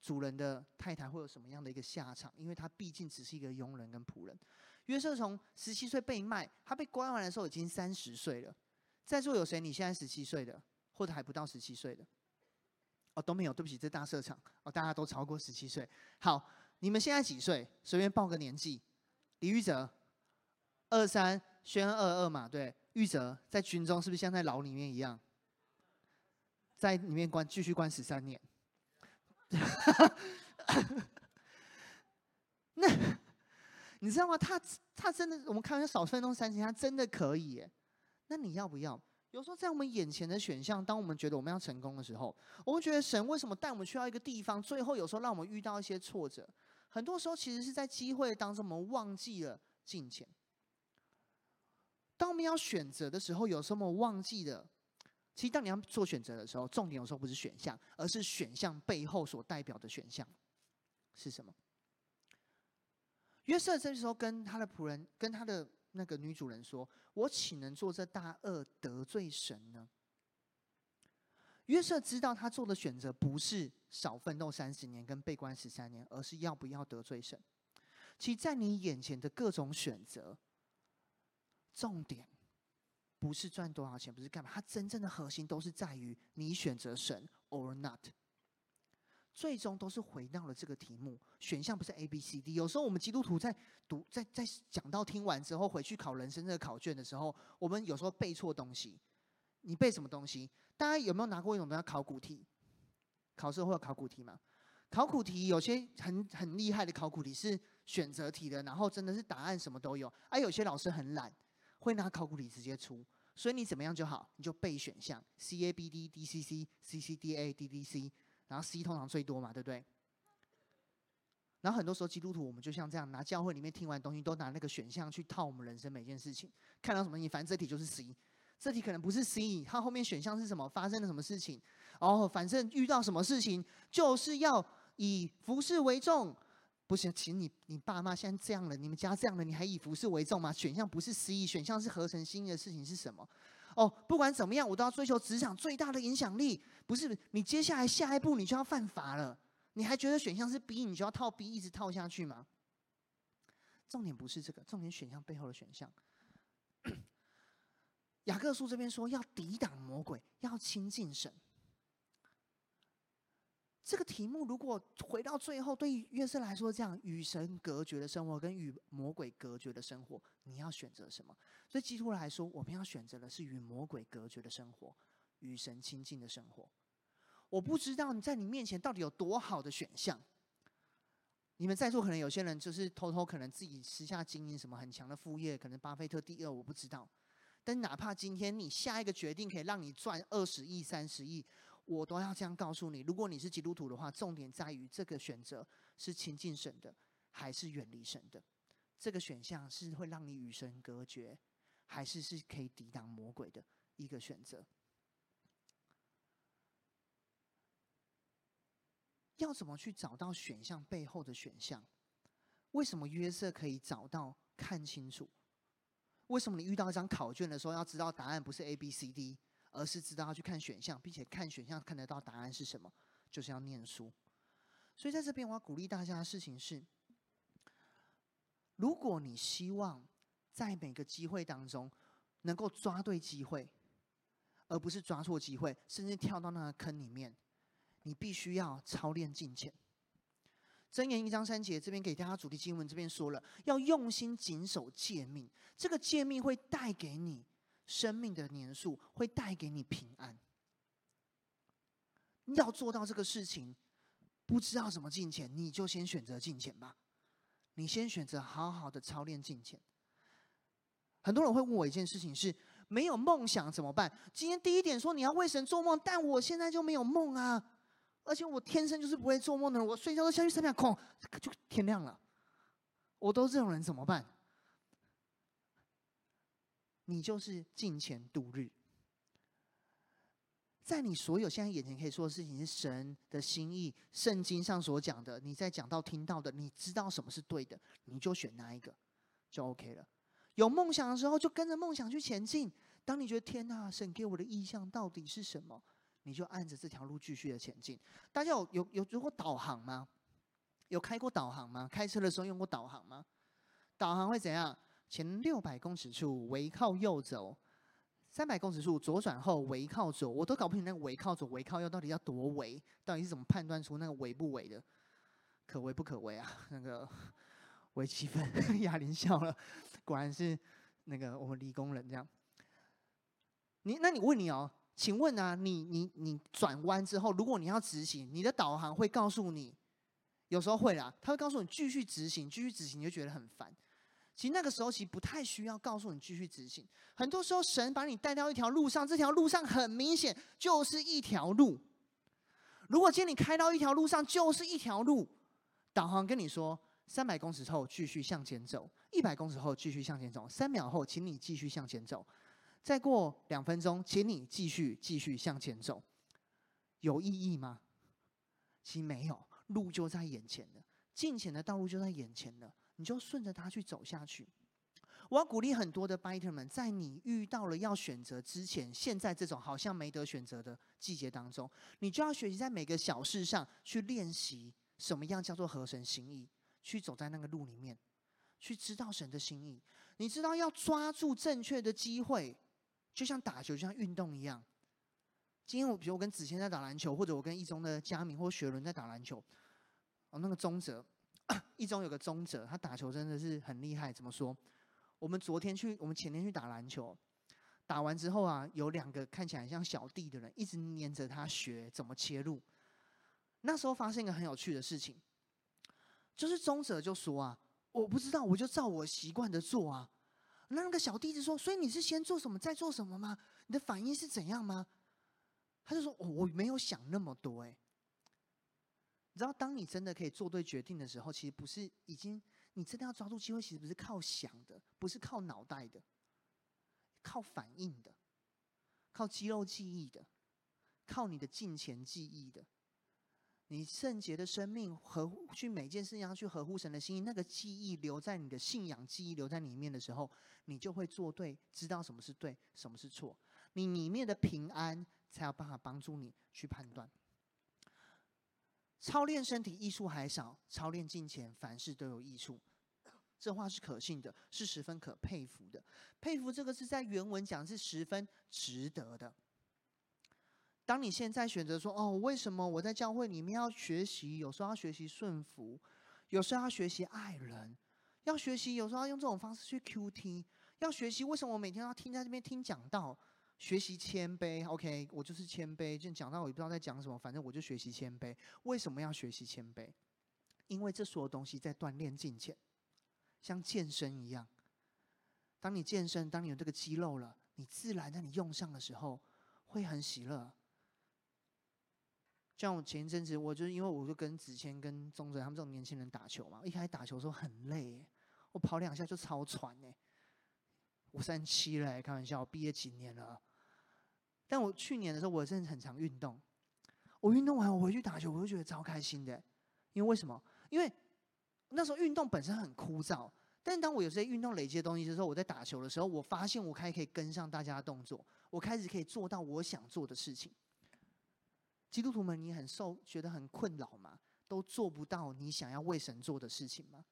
A: 主人的太太会有什么样的一个下场，因为他毕竟只是一个佣人跟仆人。约瑟从十七岁被卖，他被关完的时候已经三十岁了。在座有谁？你现在十七岁的，或者还不到十七岁的？哦，都没有，对不起，这大社场哦，大家都超过十七岁。好。你们现在几岁？随便报个年纪。李玉哲，二三，宣二二嘛，对。玉哲在军中是不是像在牢里面一样，在里面关继续关十三年？那你知道吗？他他真的，我们看一下少奋斗三十年，他真的可以耶。那你要不要？有时候在我们眼前的选项，当我们觉得我们要成功的时候，我们觉得神为什么带我们去到一个地方，最后有时候让我们遇到一些挫折。很多时候，其实是在机会当中，我们忘记了金钱。当我们要选择的时候，有时候我们忘记了。其实，当你要做选择的时候，重点有时候不是选项，而是选项背后所代表的选项是什么？约瑟这时候跟他的仆人，跟他的那个女主人说：“我岂能做这大恶得罪神呢？”约瑟知道他做的选择不是少奋斗三十年跟被关十三年，而是要不要得罪神。其实，在你眼前的各种选择，重点不是赚多少钱，不是干嘛，它真正的核心都是在于你选择神 or not。最终都是回到了这个题目，选项不是 A、B、C、D。有时候我们基督徒在读、在在讲到听完之后，回去考人生这个考卷的时候，我们有时候背错东西。你背什么东西？大家有没有拿过一种叫考古题？考试会有考古题吗？考古题有些很很厉害的考古题是选择题的，然后真的是答案什么都有。而、有些老师很懒，会拿考古题直接出。所以你怎么样就好，你就背选项：C A B D D C C C C D A D D C，然后 C 通常最多嘛，对不对？然后很多时候基督徒我们就像这样，拿教会里面听完东西，都拿那个选项去套我们人生每件事情。看到什么，你反正这题就是 C。这题可能不是 C，它后面选项是什么？发生了什么事情？哦，反正遇到什么事情，就是要以服侍为重。不行，请你你爸妈现在这样了，你们家这样了，你还以服侍为重吗？选项不是 C，选项是合成心意的事情是什么？哦，不管怎么样，我都要追求职场最大的影响力。不是你接下来下一步你就要犯法了，你还觉得选项是 B，你就要套 B 一直套下去吗？重点不是这个，重点选项背后的选项。雅各书这边说要抵挡魔鬼，要亲近神。这个题目如果回到最后，对于约瑟来说，这样与神隔绝的生活跟与魔鬼隔绝的生活，你要选择什么？对基督徒来说，我们要选择的是与魔鬼隔绝的生活，与神亲近的生活。我不知道你在你面前到底有多好的选项。你们在座可能有些人就是偷偷可能自己私下经营什么很强的副业，可能巴菲特第二，我不知道。但哪怕今天你下一个决定可以让你赚二十亿、三十亿，我都要这样告诉你：如果你是基督徒的话，重点在于这个选择是亲近神的，还是远离神的？这个选项是会让你与神隔绝，还是是可以抵挡魔鬼的一个选择？要怎么去找到选项背后的选项？为什么约瑟可以找到看清楚？为什么你遇到一张考卷的时候，要知道答案不是 A B C D，而是知道要去看选项，并且看选项看得到答案是什么？就是要念书。所以在这边，我要鼓励大家的事情是：如果你希望在每个机会当中能够抓对机会，而不是抓错机会，甚至跳到那个坑里面。你必须要操练敬虔。箴言一章三节这边给大家主题经文，这边说了，要用心谨守诫命。这个诫命会带给你生命的年数，会带给你平安。要做到这个事情，不知道怎么敬虔，你就先选择敬虔吧。你先选择好好的操练敬虔。很多人会问我一件事情是：没有梦想怎么办？今天第一点说你要为神做梦，但我现在就没有梦啊。而且我天生就是不会做梦的人，我睡觉都下去三秒空，就天亮了。我都这种人怎么办？你就是敬虔度日，在你所有现在眼前可以说的事情是神的心意，圣经上所讲的，你在讲到听到的，你知道什么是对的，你就选哪一个，就 OK 了。有梦想的时候，就跟着梦想去前进。当你觉得天哪，神给我的意向到底是什么？你就按着这条路继续的前进。大家有有有做过导航吗？有开过导航吗？开车的时候用过导航吗？导航会怎样？前六百公尺处微靠右走，三百公尺处左转后微靠左。我都搞不清那个微靠左、微靠右到底要多微，到底是怎么判断出那个微不微的？可微不可微啊？那个微积分，哑铃笑了，果然是那个我们理工人这样。你那你问你哦。请问啊，你你你转弯之后，如果你要直行，你的导航会告诉你，有时候会啦，他会告诉你继续直行，继续直行，你就觉得很烦。其实那个时候其实不太需要告诉你继续执行。很多时候神把你带到一条路上，这条路上很明显就是一条路。如果今天你开到一条路上就是一条路，导航跟你说三百公尺后继续向前走，一百公尺后继续向前走，三秒后请你继续向前走。再过两分钟，请你继续继续向前走，有意义吗？其实没有，路就在眼前了，进前的道路就在眼前了，你就顺着它去走下去。我要鼓励很多的 Biter 们，在你遇到了要选择之前，现在这种好像没得选择的季节当中，你就要学习在每个小事上去练习什么样叫做合神心意，去走在那个路里面，去知道神的心意。你知道要抓住正确的机会。就像打球，就像运动一样。今天我，比如我跟子谦在打篮球，或者我跟一中的佳明或学伦在打篮球。哦，那个宗哲，一中有个中哲，他打球真的是很厉害。怎么说？我们昨天去，我们前天去打篮球，打完之后啊，有两个看起来像小弟的人一直黏着他学怎么切入。那时候发生一个很有趣的事情，就是中哲就说啊，我不知道，我就照我习惯的做啊。那那个小弟子说：“所以你是先做什么，再做什么吗？你的反应是怎样吗？”他就说：“我我没有想那么多。”哎，你知道，当你真的可以做对决定的时候，其实不是已经你真的要抓住机会，其实不是靠想的，不是靠脑袋的，靠反应的，靠肌肉记忆的，靠你的敬虔记忆的。你圣洁的生命合去每件事情上去合乎神的心意，那个记忆留在你的信仰记忆留在里面的时候，你就会做对，知道什么是对，什么是错。你里面的平安才有办法帮助你去判断。操练身体益处还少，操练金钱凡事都有益处。这话是可信的，是十分可佩服的。佩服这个是在原文讲是十分值得的。当你现在选择说：“哦，为什么我在教会里面要学习？有时候要学习顺服，有时候要学习爱人，要学习有时候要用这种方式去 QT，要学习为什么我每天要听在这边听讲道，学习谦卑。OK，我就是谦卑，就讲到我也不知道在讲什么，反正我就学习谦卑。为什么要学习谦卑？因为这所有东西在锻炼境界，像健身一样。当你健身，当你有这个肌肉了，你自然在你用上的时候会很喜乐。像我前一阵子，我就因为我就跟子谦、跟宗哲他们这种年轻人打球嘛，一开始打球的时候很累，我跑两下就超喘哎。我三七了，开玩笑，毕业几年了。但我去年的时候，我真的很常运动。我运动完，我回去打球，我就觉得超开心的。因为为什么？因为那时候运动本身很枯燥，但当我有这些运动累积的东西的时候，我在打球的时候，我发现我开始可以跟上大家的动作，我开始可以做到我想做的事情。基督徒们，你很受，觉得很困扰吗？都做不到你想要为神做的事情吗？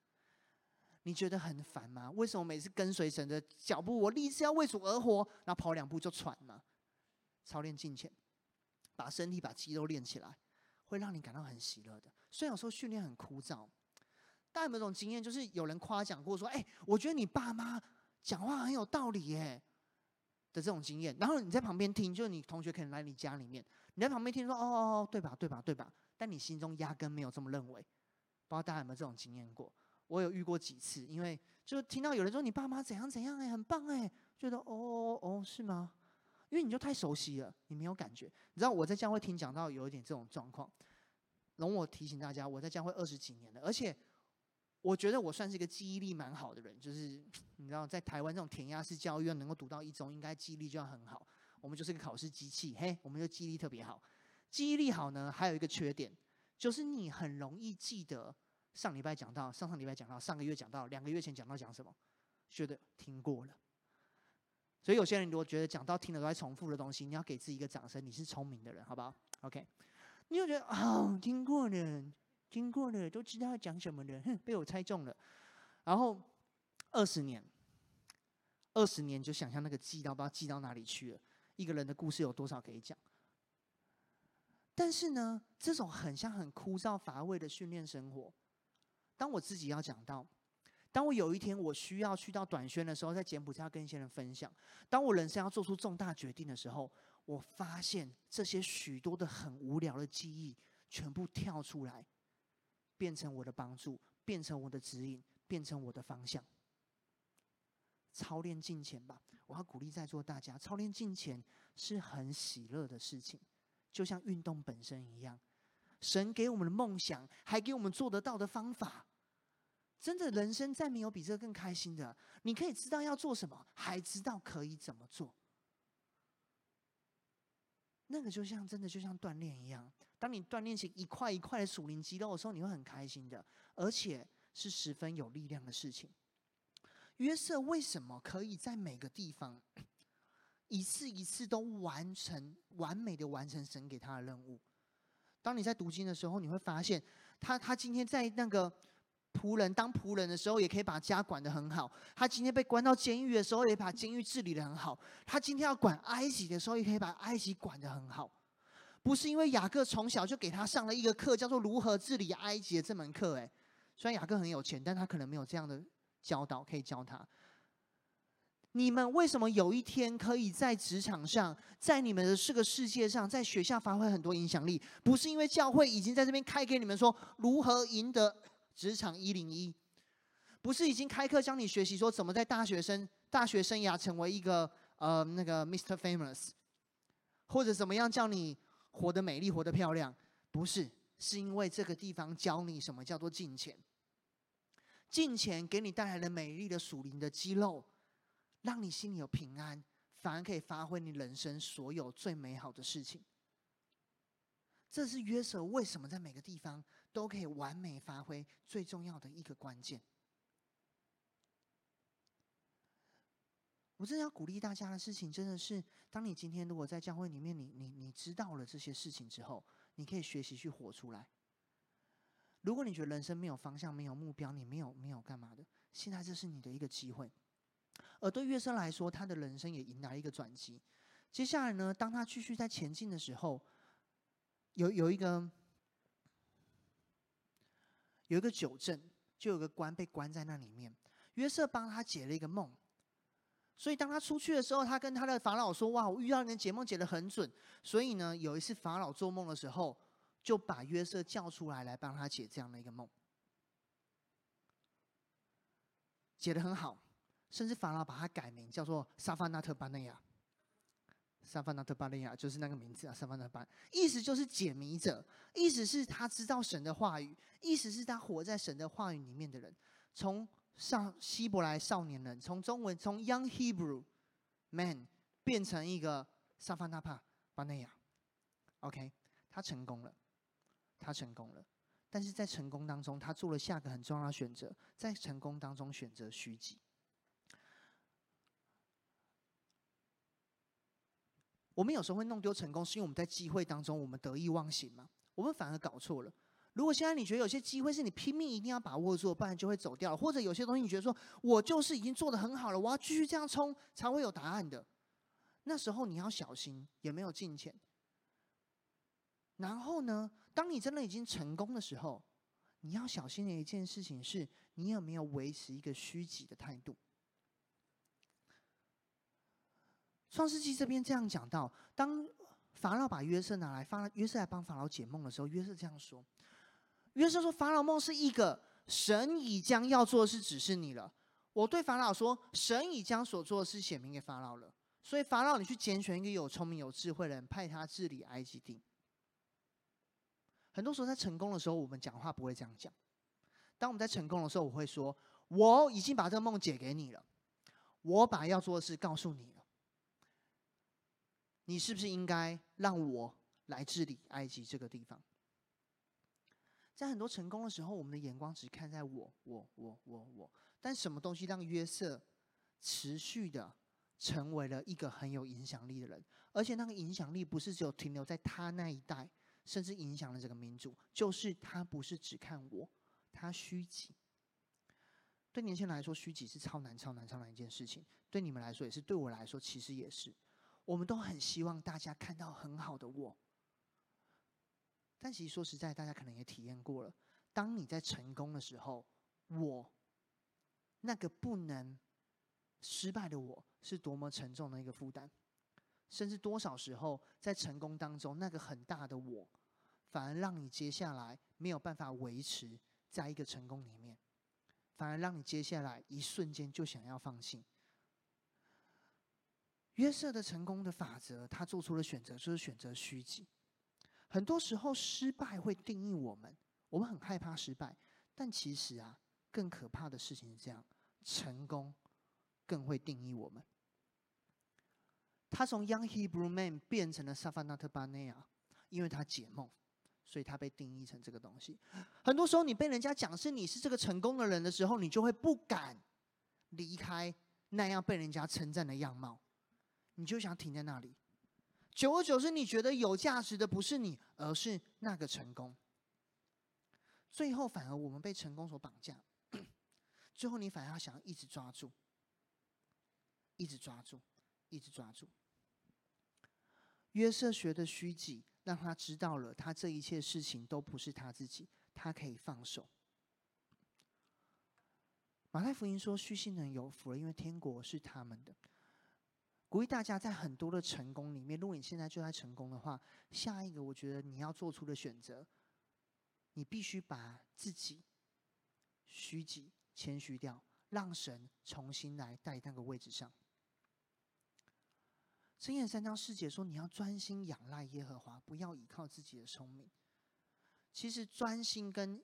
A: 你觉得很烦吗？为什么每次跟随神的脚步，我立志要为主而活，然后跑两步就喘呢？操练敬虔，把身体、把肌肉练起来，会让你感到很喜乐的。虽然有时候训练很枯燥，大家有没有这种经验？就是有人夸奖过说：“哎，我觉得你爸妈讲话很有道理耶。”的这种经验，然后你在旁边听，就是你同学可能来你家里面，你在旁边听说：“哦哦哦，对吧？对吧？对吧？”但你心中压根没有这么认为。不知道大家有没有这种经验过？我有遇过几次，因为就听到有人说你爸妈怎样怎样，哎，很棒哎，觉得哦哦，是吗？因为你就太熟悉了，你没有感觉。你知道我在教会听讲到有一点这种状况，容我提醒大家，我在教会二十几年了，而且我觉得我算是一个记忆力蛮好的人。就是你知道，在台湾这种填鸭式教育，能够读到一中，应该记忆力就要很好。我们就是个考试机器，嘿，我们就记忆力特别好。记忆力好呢，还有一个缺点，就是你很容易记得上礼拜讲到，上上礼拜讲到，上个月讲到，两个月前讲到讲什么，觉得听过了。所以有些人如果觉得讲到听了都在重复的东西，你要给自己一个掌声，你是聪明的人，好不好？OK，你就觉得啊、听过了，听过了，都知道要讲什么的，哼，被我猜中了。然后二十年，二十年就想象那个记到不知道记到哪里去了。一个人的故事有多少可以讲？但是呢，这种很像很枯燥乏味的训练生活，当我自己要讲到。当我有一天我需要去到短宣的时候，在柬埔寨跟一些人分享；当我人生要做出重大决定的时候，我发现这些许多的很无聊的记忆全部跳出来，变成我的帮助，变成我的指引，变成我的方向。操练敬虔吧，我要鼓励在座大家，操练敬虔是很喜乐的事情，就像运动本身一样。神给我们的梦想，还给我们做得到的方法。真的，人生再没有比这个更开心的。你可以知道要做什么，还知道可以怎么做。那个就像真的就像锻炼一样，当你锻炼起一块一块的属灵肌肉的时候，你会很开心的，而且是十分有力量的事情。约瑟为什么可以在每个地方一次一次都完成完美的完成神给他的任务？当你在读经的时候，你会发现他他今天在那个。仆人当仆人的时候，也可以把家管得很好。他今天被关到监狱的时候，也把监狱治理得很好。他今天要管埃及的时候，也可以把埃及管得很好。不是因为雅各从小就给他上了一个课，叫做如何治理埃及的这门课。哎，虽然雅各很有钱，但他可能没有这样的教导可以教他。你们为什么有一天可以在职场上，在你们的这个世界上，在学校发挥很多影响力？不是因为教会已经在这边开给你们说如何赢得。职场一零一，不是已经开课教你学习说怎么在大学生大学生涯成为一个呃那个 Mr. Famous，或者怎么样叫你活得美丽、活得漂亮？不是，是因为这个地方教你什么叫做金钱。金钱给你带来了美丽的属灵的肌肉，让你心里有平安，反而可以发挥你人生所有最美好的事情。这是约瑟为什么在每个地方都可以完美发挥最重要的一个关键。我真的要鼓励大家的事情，真的是，当你今天如果在教会里面你，你你知道了这些事情之后，你可以学习去活出来。如果你觉得人生没有方向、没有目标，你没有没有干嘛的，现在这是你的一个机会。而对约瑟来说，他的人生也迎来一个转机。接下来呢，当他继续在前进的时候。有有一个有一个酒镇，就有个官被关在那里面。约瑟帮他解了一个梦，所以当他出去的时候，他跟他的法老说：“哇，我遇到人解梦解得很准。”所以呢，有一次法老做梦的时候，就把约瑟叫出来来帮他解这样的一个梦，解得很好，甚至法老把他改名叫做沙法纳特巴内亚，萨凡纳特巴利亚就是那个名字啊，萨凡纳巴，意思就是解谜者，意思是他知道神的话语，意思是他活在神的话语里面的人。从上希伯来少年人，从中文从 Young Hebrew Man 变成一个萨凡纳帕巴内亚，OK，他成功了，他成功了，但是在成功当中，他做了下个很重要的选择，在成功当中选择虚己。我们有时候会弄丢成功，是因为我们在机会当中，我们得意忘形嘛？我们反而搞错了。如果现在你觉得有些机会是你拼命一定要把握住，不然就会走掉；或者有些东西你觉得说，我就是已经做得很好了，我要继续这样冲才会有答案的。那时候你要小心，也没有金钱。然后呢，当你真的已经成功的时候，你要小心的一件事情是，你有没有维持一个虚己的态度。创世纪这边这样讲到，当法老把约瑟拿来，发约瑟来帮法老解梦的时候，约瑟这样说：“约瑟说，法老梦是一个神已将要做的事指示你了。我对法老说，神已将所做的事显明给法老了。所以法老，你去拣选一个有聪明有智慧的人，派他治理埃及地。很多时候在成功的时候，我们讲话不会这样讲。当我们在成功的时候，我会说，我已经把这个梦解给你了，我把要做的事告诉你。”你是不是应该让我来治理埃及这个地方？在很多成功的时候，我们的眼光只看在我、我、我、我、我。但什么东西让约瑟持续的成为了一个很有影响力的人？而且那个影响力不是只有停留在他那一代，甚至影响了整个民族。就是他不是只看我，他虚己。对年轻人来说，虚己是超难、超难、超难一件事情。对你们来说也是，对我来说其实也是。我们都很希望大家看到很好的我，但其实说实在，大家可能也体验过了。当你在成功的时候，我那个不能失败的我，是多么沉重的一个负担，甚至多少时候在成功当中，那个很大的我，反而让你接下来没有办法维持在一个成功里面，反而让你接下来一瞬间就想要放弃。约瑟的成功的法则，他做出了选择，就是选择虚己。很多时候，失败会定义我们，我们很害怕失败。但其实啊，更可怕的事情是这样：成功更会定义我们。他从 Young Hebrew Man 变成了萨凡纳特巴内亚，因为他解梦，所以他被定义成这个东西。很多时候，你被人家讲是你是这个成功的人的时候，你就会不敢离开那样被人家称赞的样貌。你就想停在那里，久而久之，你觉得有价值的不是你，而是那个成功。最后，反而我们被成功所绑架。最后，你反而要想要一直抓住，一直抓住，一直抓住。约瑟学的虚己，让他知道了，他这一切事情都不是他自己，他可以放手。马太福音说：“虚心人有福了，因为天国是他们的。”鼓励大家在很多的成功里面，如果你现在就在成功的话，下一个我觉得你要做出的选择，你必须把自己虚己、谦虚掉，让神重新来带那个位置上。箴言三章四节说：“你要专心仰赖耶和华，不要依靠自己的聪明。”其实专心跟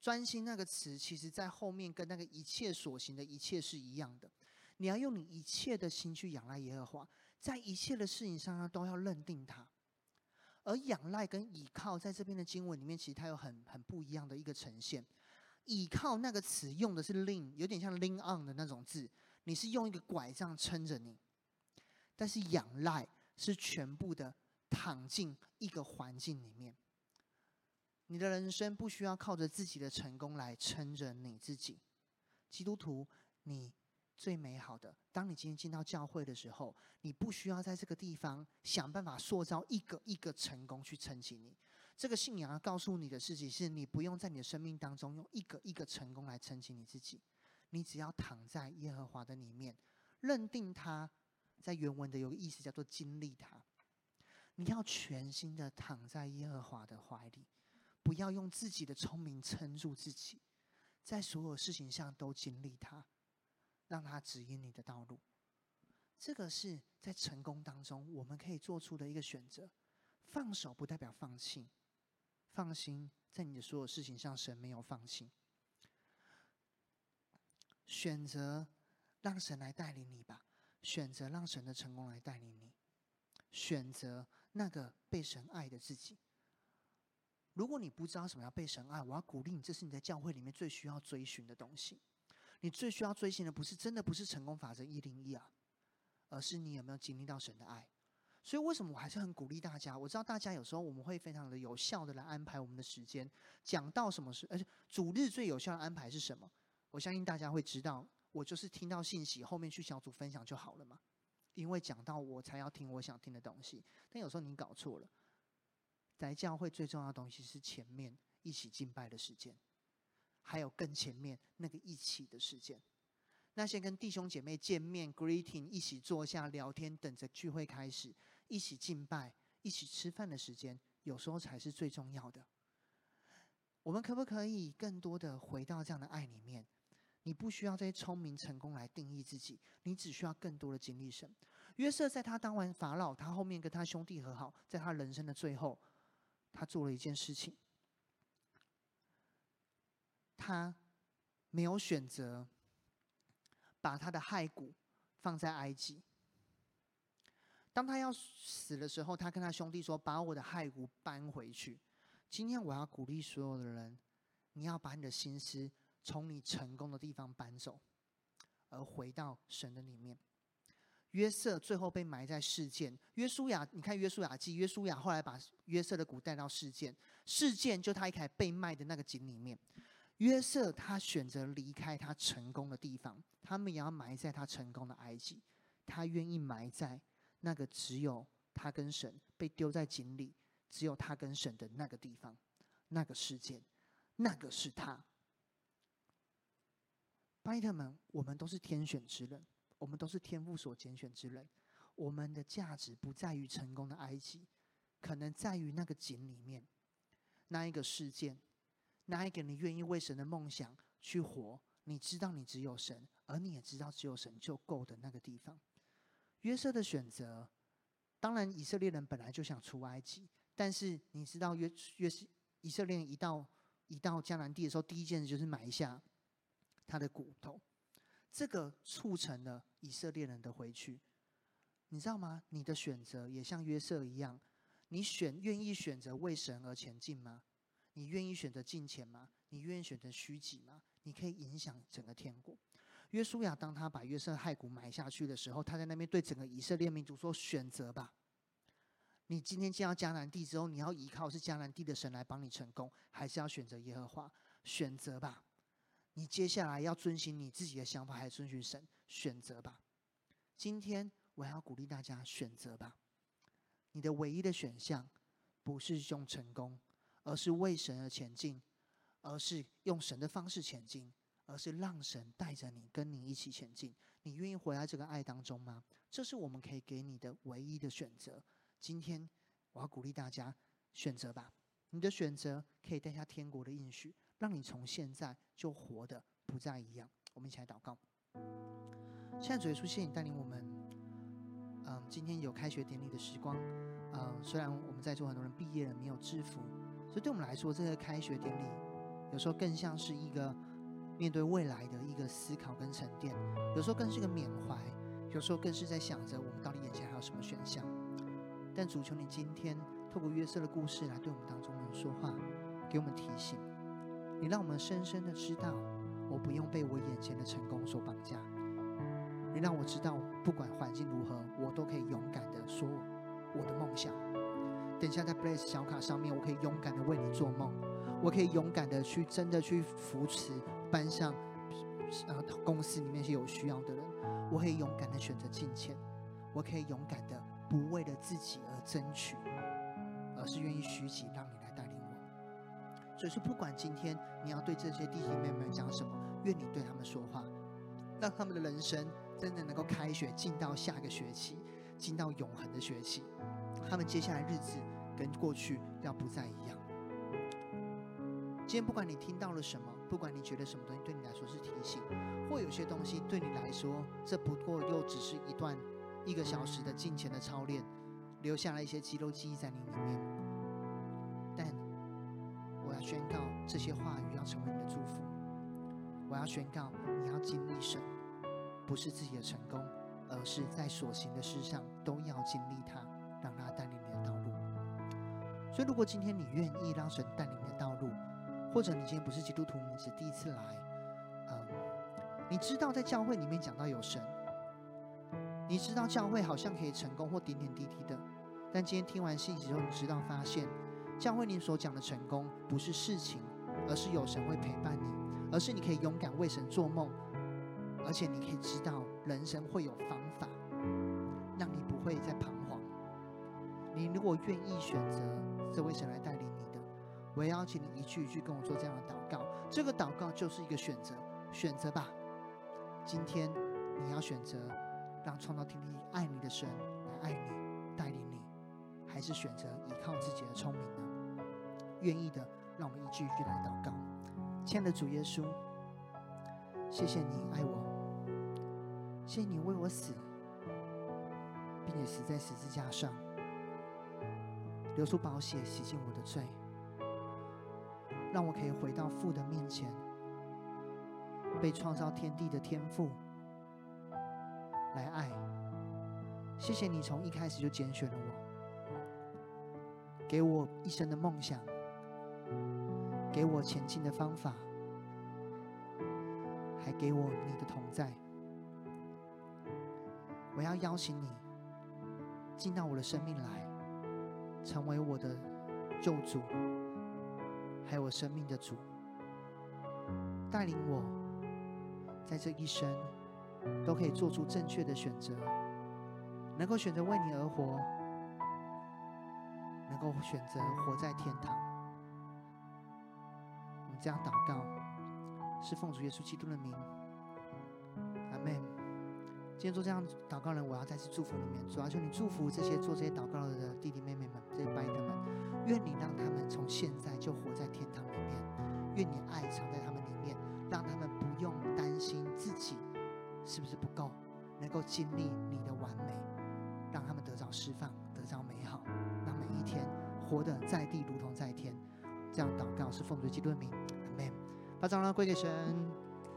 A: 专心那个词，其实在后面跟那个一切所行的一切是一样的。你要用你一切的心去仰赖耶和华，在一切的事情上呢，都要认定他。而仰赖跟倚靠，在这边的经文里面，其实它有很很不一样的一个呈现。倚靠那个词用的是 lean，有点像 lean on 的那种字，你是用一个拐杖撑着你。但是仰赖是全部的躺进一个环境里面，你的人生不需要靠着自己的成功来撑着你自己。基督徒，你。最美好的，当你今天进到教会的时候，你不需要在这个地方想办法塑造一个一个成功去撑起你。这个信仰要告诉你的事情是，你不用在你的生命当中用一个一个成功来撑起你自己。你只要躺在耶和华的里面，认定他，在原文的有个意思叫做经历他。你要全心的躺在耶和华的怀里，不要用自己的聪明撑住自己，在所有事情上都经历他。让他指引你的道路，这个是在成功当中我们可以做出的一个选择。放手不代表放弃，放心，在你的所有事情上，神没有放弃。选择让神来带领你吧，选择让神的成功来带领你，选择那个被神爱的自己。如果你不知道什么叫被神爱，我要鼓励你，这是你在教会里面最需要追寻的东西。你最需要追寻的，不是真的不是成功法则一零一啊，而是你有没有经历到神的爱。所以为什么我还是很鼓励大家？我知道大家有时候我们会非常的有效的来安排我们的时间，讲到什么事，而且主日最有效的安排是什么？我相信大家会知道，我就是听到信息，后面去小组分享就好了嘛。因为讲到我才要听我想听的东西。但有时候你搞错了，在教会最重要的东西是前面一起敬拜的时间，还有更前面那个一起的时间。那些跟弟兄姐妹见面、greeting、一起坐下聊天，等着聚会开始，一起敬拜、一起吃饭的时间，有时候才是最重要的。我们可不可以更多的回到这样的爱里面？你不需要这些聪明成功来定义自己，你只需要更多的经历神。约瑟在他当完法老，他后面跟他兄弟和好，在他人生的最后，他做了一件事情，他没有选择把他的骸骨放在埃及。当他要死的时候，他跟他兄弟说：“把我的骸骨搬回去。”今天我要鼓励所有的人，你要把你的心思。从你成功的地方搬走，而回到神的里面。约瑟最后被埋在事件。约书亚，你看约书亚记，约书亚后来把约瑟的骨带到事件，事件就他一开始被卖的那个井里面。约瑟他选择离开他成功的地方，他们也要埋在他成功的埃及。他愿意埋在那个只有他跟神被丢在井里，只有他跟神的那个地方，那个世界，那个是他。巴特们，我们都是天选之人，我们都是天父所拣选之人。我们的价值不在于成功的埃及，可能在于那个井里面，那一个事件，那一个你愿意为神的梦想去活。你知道你只有神，而你也知道只有神就够的那个地方。约瑟的选择，当然以色列人本来就想出埃及，但是你知道约约以色列人一到一到迦南地的时候，第一件事就是埋下。他的骨头，这个促成了以色列人的回去，你知道吗？你的选择也像约瑟一样，你选愿意选择为神而前进吗？你愿意选择金钱吗？你愿意选择虚己吗？你可以影响整个天国。约书亚当他把约瑟骸骨埋下去的时候，他在那边对整个以色列民族说：“选择吧，你今天进到迦南地之后，你要依靠是迦南地的神来帮你成功，还是要选择耶和华？选择吧。”你接下来要遵循你自己的想法，还是遵循神？选择吧。今天我要鼓励大家选择吧。你的唯一的选项不是用成功，而是为神而前进，而是用神的方式前进，而是让神带着你，跟你一起前进。你愿意活在这个爱当中吗？这是我们可以给你的唯一的选择。今天我要鼓励大家选择吧。你的选择可以带下天国的应许。让你从现在就活得不再一样。我们一起来祷告。现在主耶稣，谢谢你带领我们。嗯，今天有开学典礼的时光。嗯，虽然我们在座很多人毕业了没有制服，所以对我们来说，这个开学典礼有时候更像是一个面对未来的一个思考跟沉淀，有时候更是一个缅怀，有时候更是在想着我们到底眼前还有什么选项。但主求你今天透过约瑟的故事来对我们当中人说话，给我们提醒。你让我们深深的知道，我不用被我眼前的成功所绑架。你让我知道，不管环境如何，我都可以勇敢的说我的梦想。等一下在 Bless 小卡上面，我可以勇敢的为你做梦，我可以勇敢的去真的去扶持班上，呃，公司里面是有需要的人，我可以勇敢的选择金钱，我可以勇敢的不为了自己而争取，而是愿意虚己，让你来带领我。所以说，不管今天你要对这些弟弟妹妹讲什么，愿你对他们说话，让他们的人生真的能够开学进到下个学期，进到永恒的学期。他们接下来日子跟过去要不再一样。今天不管你听到了什么，不管你觉得什么东西对你来说是提醒，或有些东西对你来说，这不过又只是一段一个小时的金钱的操练，留下了一些肌肉记忆在你里面。但我要宣告，这些话语要成为你的祝福。我要宣告，你要经历神，不是自己的成功，而是在所行的事上都要经历他，所以，如果今天你愿意让神带领你的道路，或者你今天不是基督徒，你是第一次来，嗯，你知道在教会里面讲到有神，你知道教会好像可以成功或点点滴滴的，但今天听完信息之后，你知道发现，教会你所讲的成功不是事情，而是有神会陪伴你，而是你可以勇敢为神做梦，而且你可以知道人生会有方法，让你不会再彷徨。你如果愿意选择这位神来带领你的。我也邀请你一句一句跟我做这样的祷告，这个祷告就是一个选择，选择吧。今天你要选择让创造天地爱你的神来爱你、带领你，还是选择依靠自己的聪明呢？愿意的，让我们一句一句来祷告。亲爱的主耶稣，谢谢你爱我，谢谢你为我死，并且死在十字架上，流出宝血洗净我的罪。让我可以回到父的面前，被创造天地的天父来爱。谢谢你从一开始就拣选了我，给我一生的梦想，给我前进的方法，还给我你的同在。我要邀请你进到我的生命来，成为我的救主。还有我生命的主，带领我，在这一生都可以做出正确的选择，能够选择为你而活，能够选择活在天堂。我们这样祷告，是奉主耶稣基督的名，阿门。今天做这样祷告的人，我要再次祝福你们，主要求你祝福这些做这些祷告的弟弟妹妹们，这些拜他们。愿你让他们从现在就活在天堂里面，愿你爱藏在他们里面，让他们不用担心自己是不是不够，能够经历你的完美，让他们得着释放，得着美好，让每一天活得在地如同在天。这样祷告是奉主基督的名，阿门。把掌声归给神。